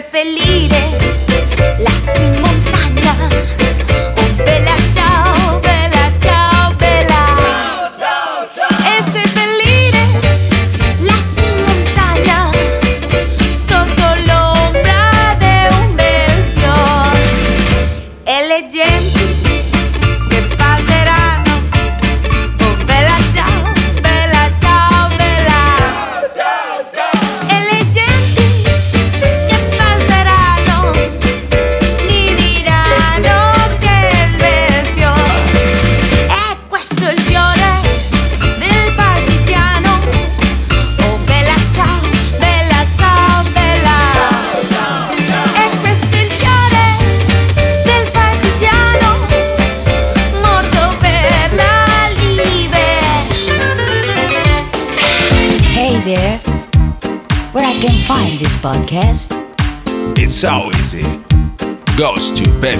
repelí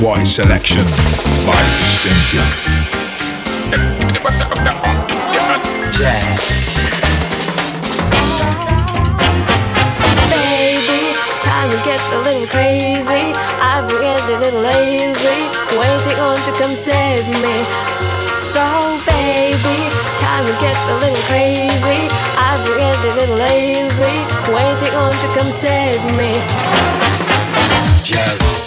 Boy selection by Cynthia. Baby, time to get a little crazy. I get a little lazy, waiting on to come save me. So, baby, time to get a little crazy. I get a little lazy, waiting on to come save me. Jazz.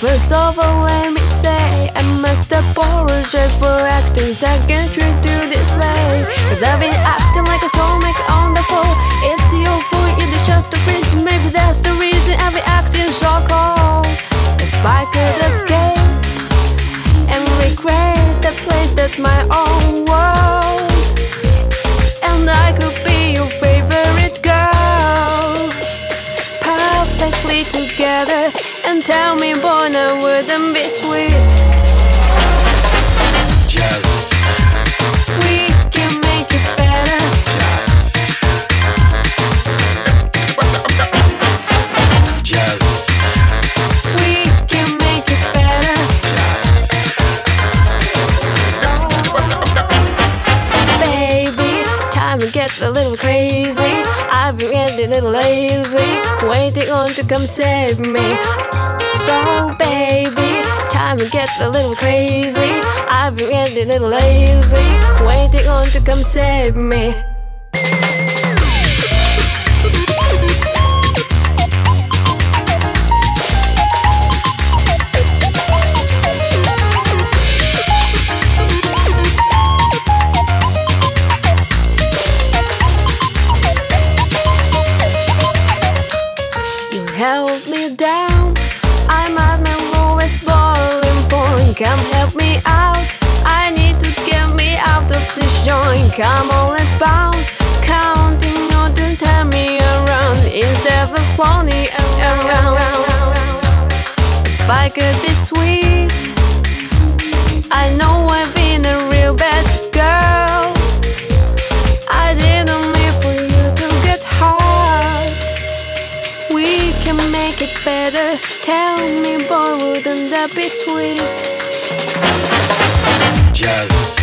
First of all, let me say I must apologize for acting second true to this way. Cause I've been acting like a soulmate on the floor It's that's the reason been acting so cold If I could escape And recreate the place that's my own lazy, waiting on to come save me. So baby, time to get a little crazy. I've been getting a little lazy, waiting on to come save me. record this week. I know I've been a real bad girl. I didn't mean for you to get hurt. We can make it better. Tell me, boy, wouldn't that be sweet? Jazz.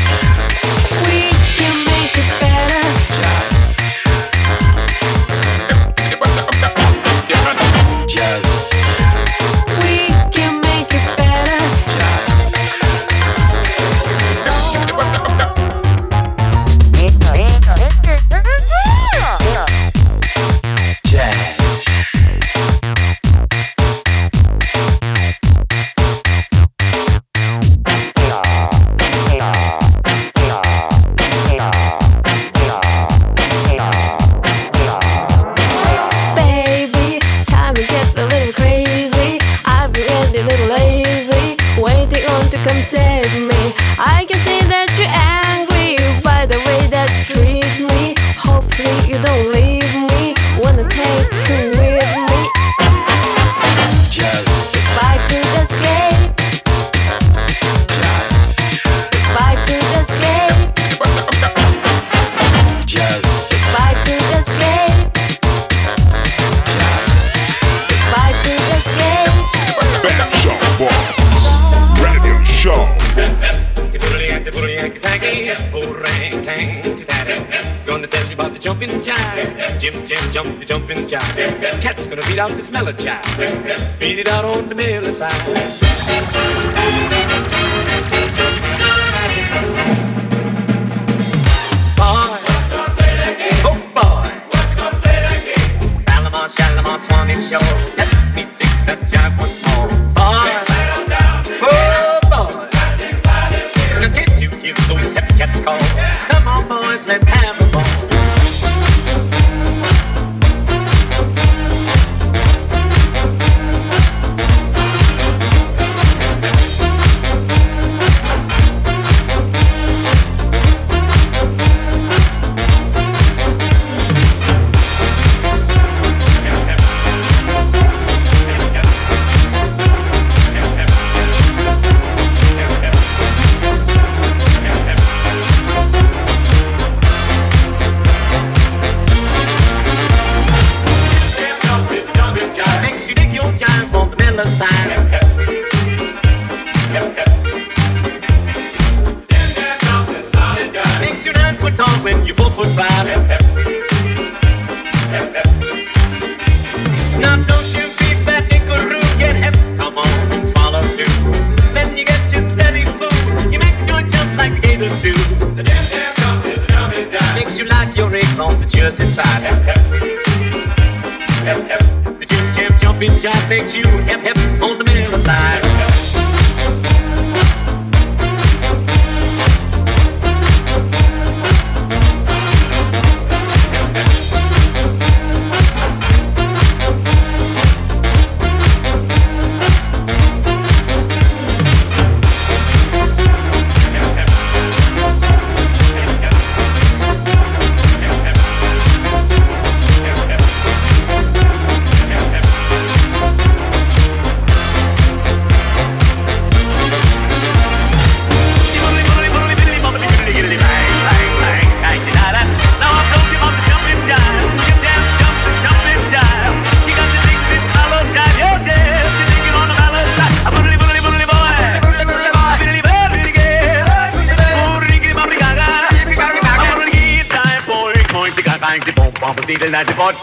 The bud.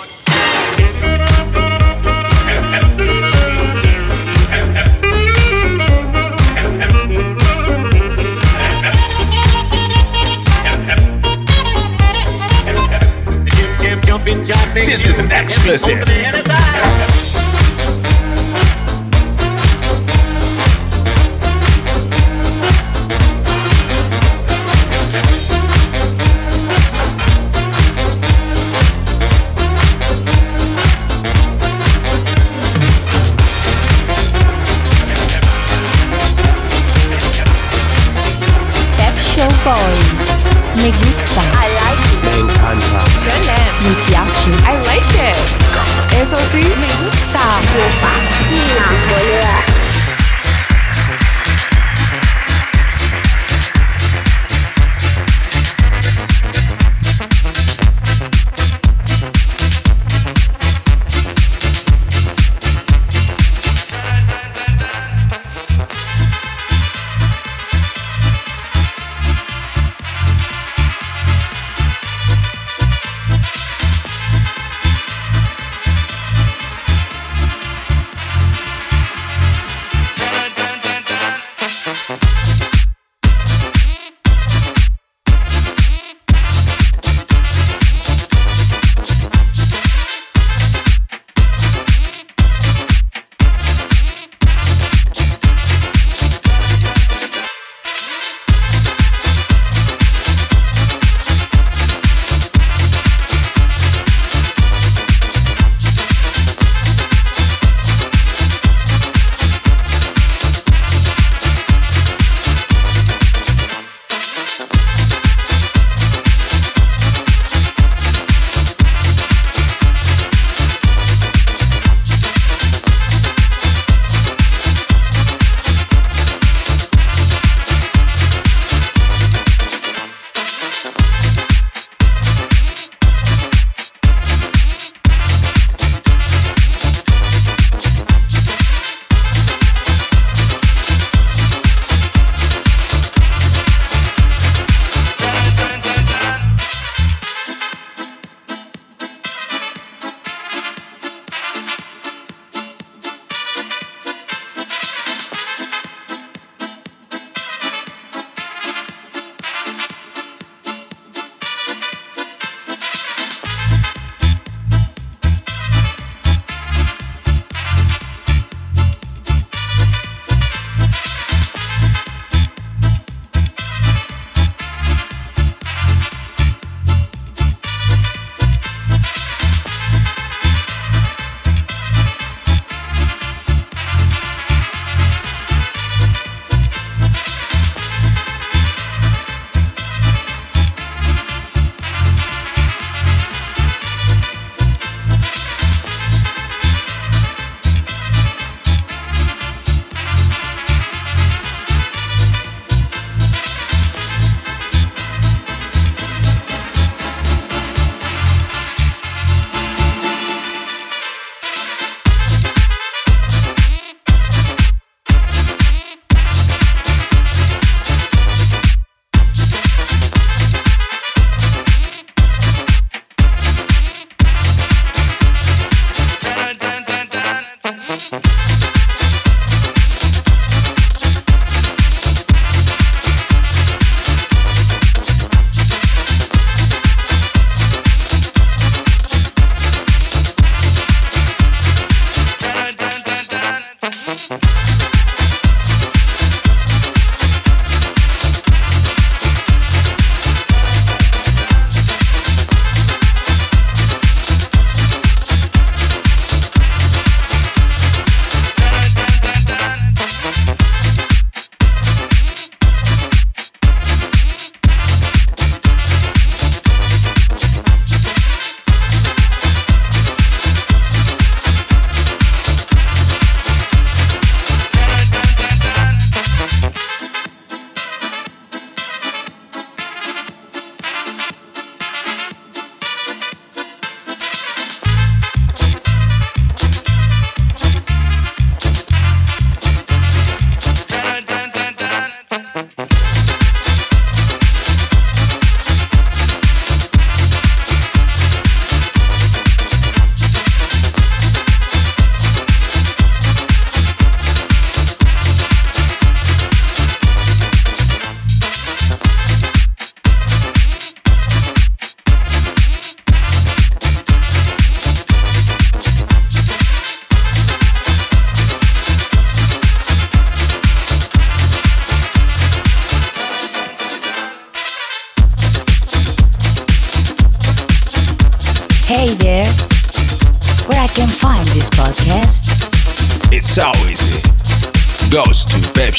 This is an exclusive.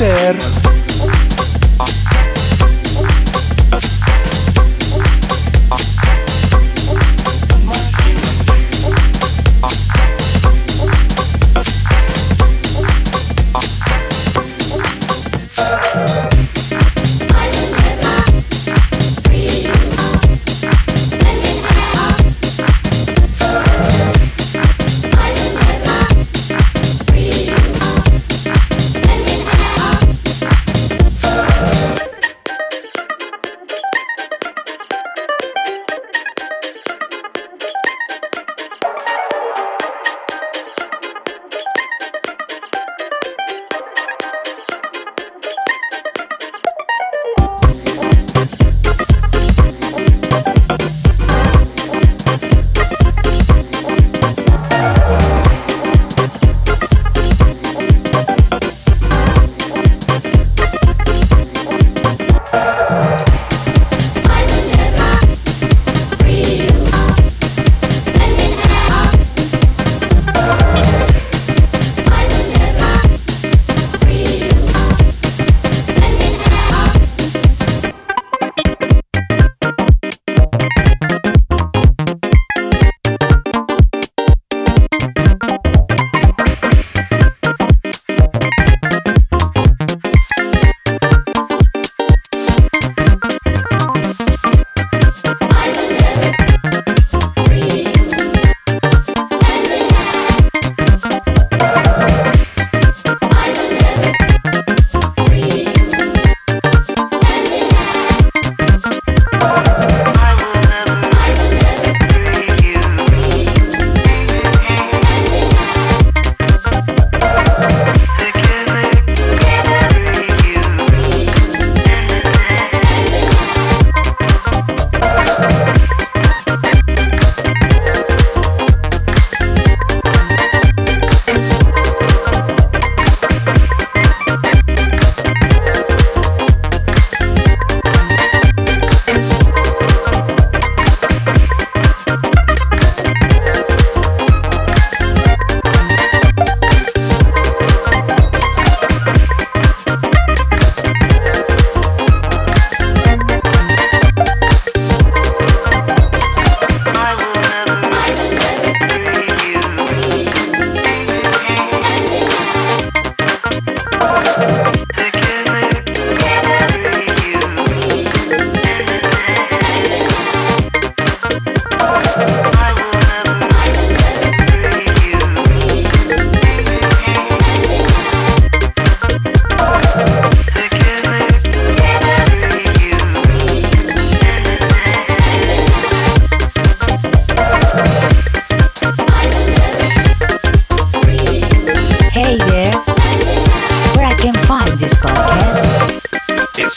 Carácter!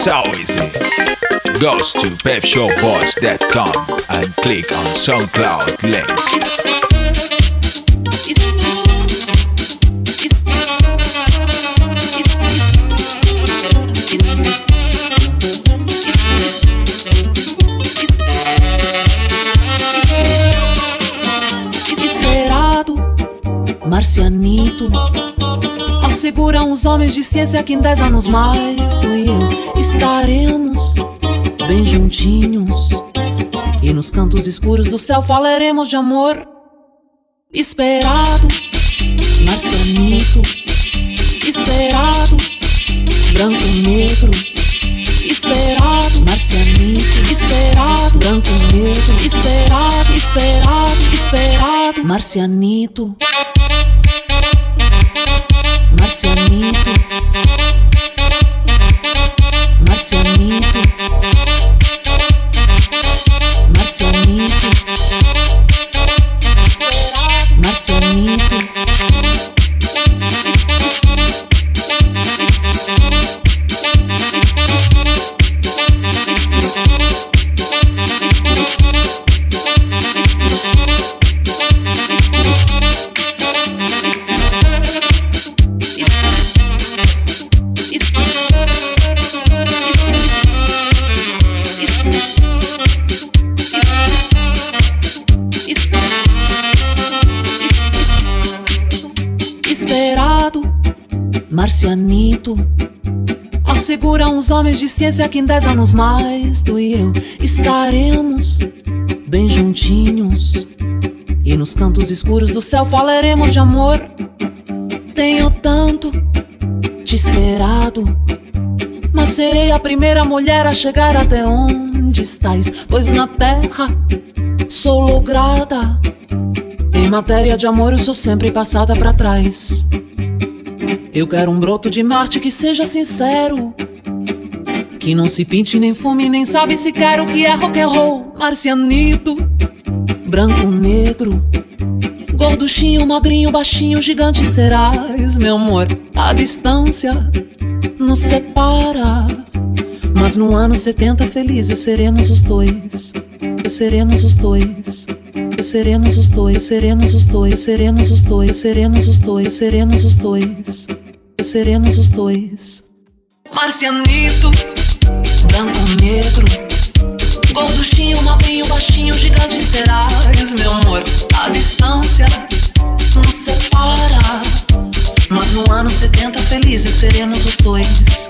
So easy. Goes to pepshowboys.com and click on SoundCloud link. Desesperado, Os homens de ciência que em dez anos mais Tu e eu. Estaremos bem juntinhos E nos cantos escuros do céu falaremos de amor Esperado, marcianito. Esperado, branco e negro. Esperado, marcianito. Esperado, branco e negro. Esperado, esperado, esperado Marcianito Marcianito Marcianito Asseguram os homens de ciência que em dez anos mais tu e eu estaremos bem juntinhos. E nos cantos escuros do céu falaremos de amor. Tenho tanto te esperado, mas serei a primeira mulher a chegar até onde estás, pois na terra sou lograda. Em matéria de amor, eu sou sempre passada para trás. Eu quero um broto de Marte que seja sincero. Que não se pinte, nem fume, nem sabe sequer o que é rock and roll. Marcianito, branco, negro. Gorduchinho, magrinho, baixinho, gigante serás, meu amor. A distância nos separa. Mas no ano 70 felizes seremos os dois. Seremos os dois. Seremos os dois, seremos os dois, seremos os dois, seremos os dois, seremos os dois. Seremos os dois. Marcianito, branco, negro. Gorduchinho, magrinho, baixinho, gigante serás, meu amor. A distância nos separa. Mas no ano 70 felizes seremos os dois.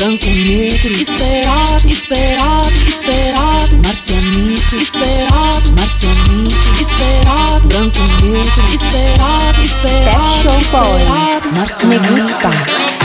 Branco, negro, esperado, esperado, esperado, marcianito, esperado, marcianito, esperado, branco, negro, esperado, esperado, Show esperado, Boys. Me gusta.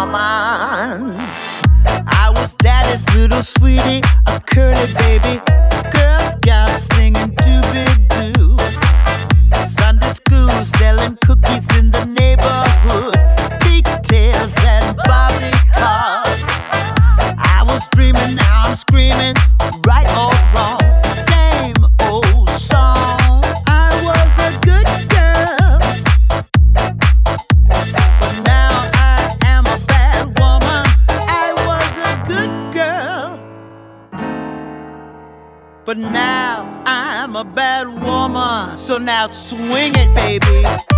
woman. I was daddy's little sweetie, a curly baby. Girls got singing. Now swing it, baby.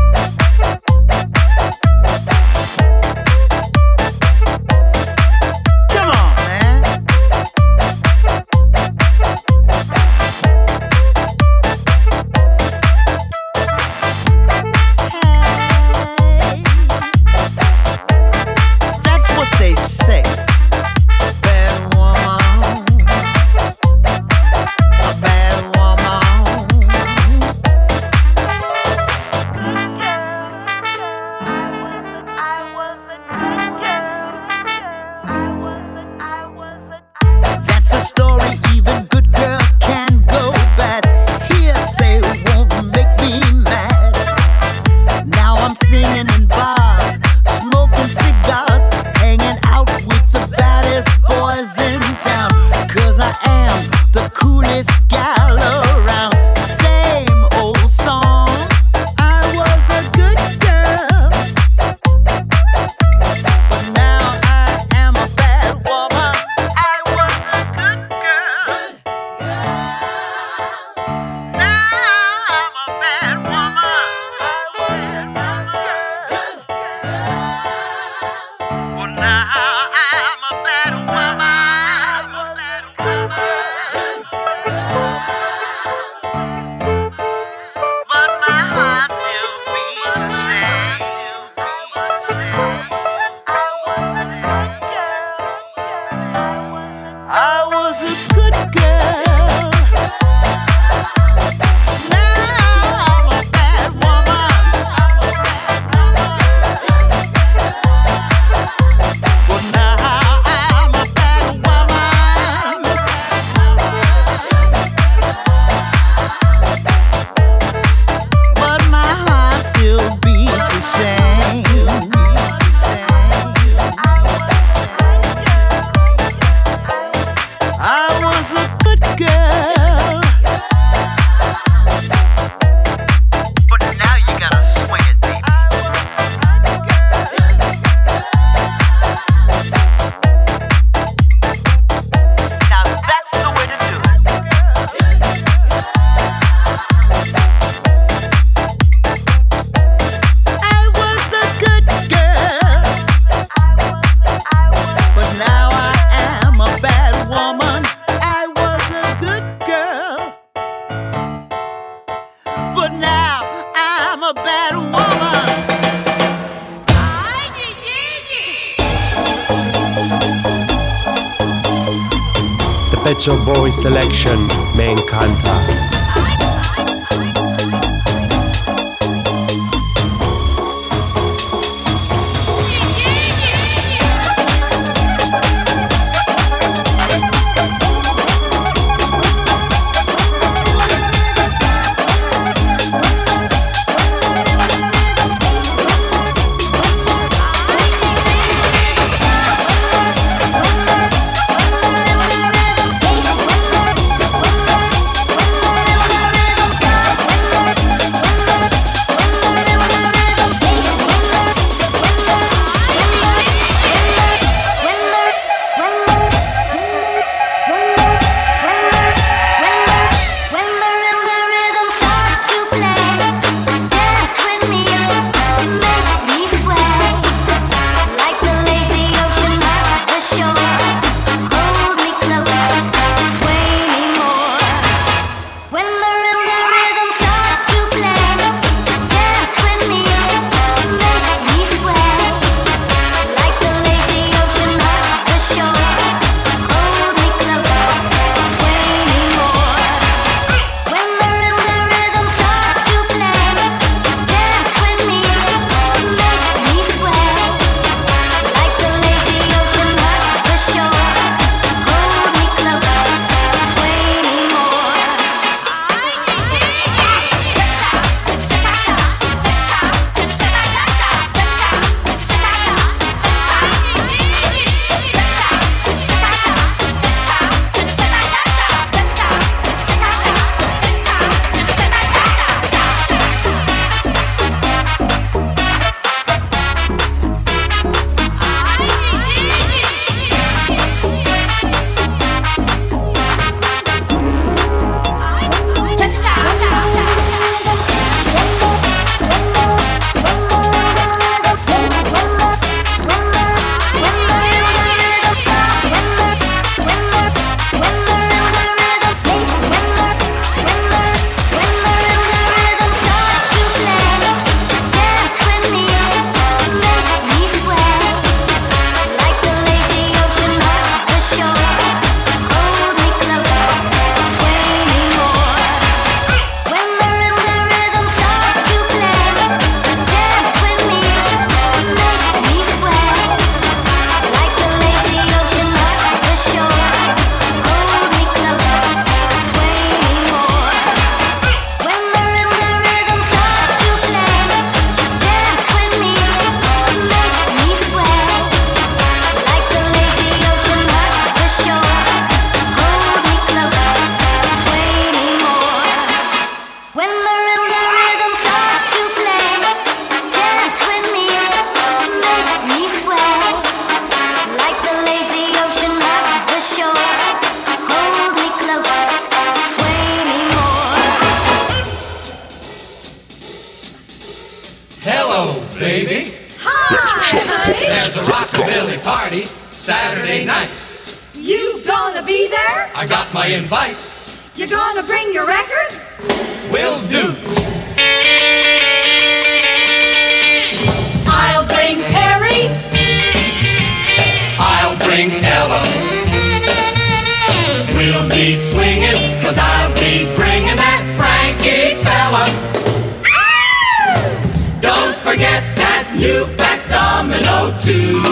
Domino too.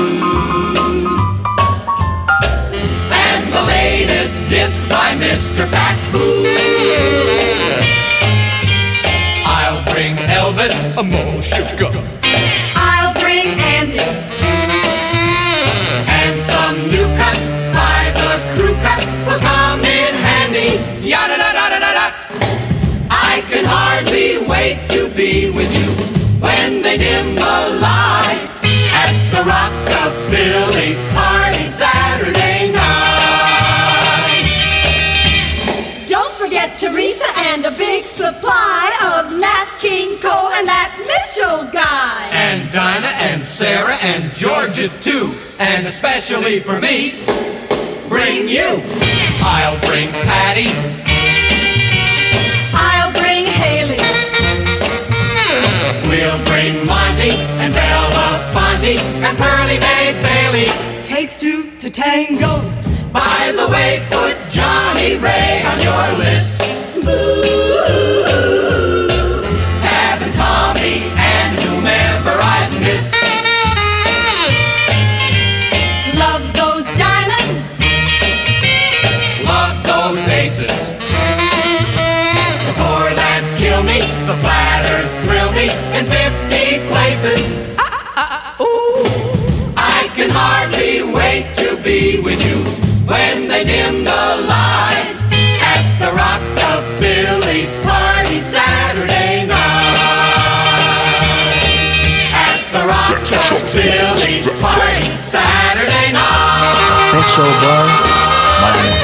And the latest disc by Mr. Pat. I'll bring Elvis, a Mo Sugar, I'll bring Andy. and some new cuts by the crew cuts will come in handy. Yada da da da da da. I can hardly wait to be with you when they dim the light the Rockabilly party Saturday night. Don't forget Teresa and a big supply of Nat King Cole and that Mitchell guy. And Dinah and Sarah and Georgia too, and especially for me, bring you. I'll bring Patti, I'll bring Haley. we'll bring Monty and Belafonte and Pearlie Mae Bailey. Takes two to tango. By the way, put Johnnie Ray on your list. Boo. Tab and Tommy and whomever I've missed. Love those diamonds. Love those aces. The four lads kill me, the platters thrill me in 50 places. Be with you when they dim the light at the Rockabilly party Saturday night. At the Rockabilly party Saturday night. Boys, malamig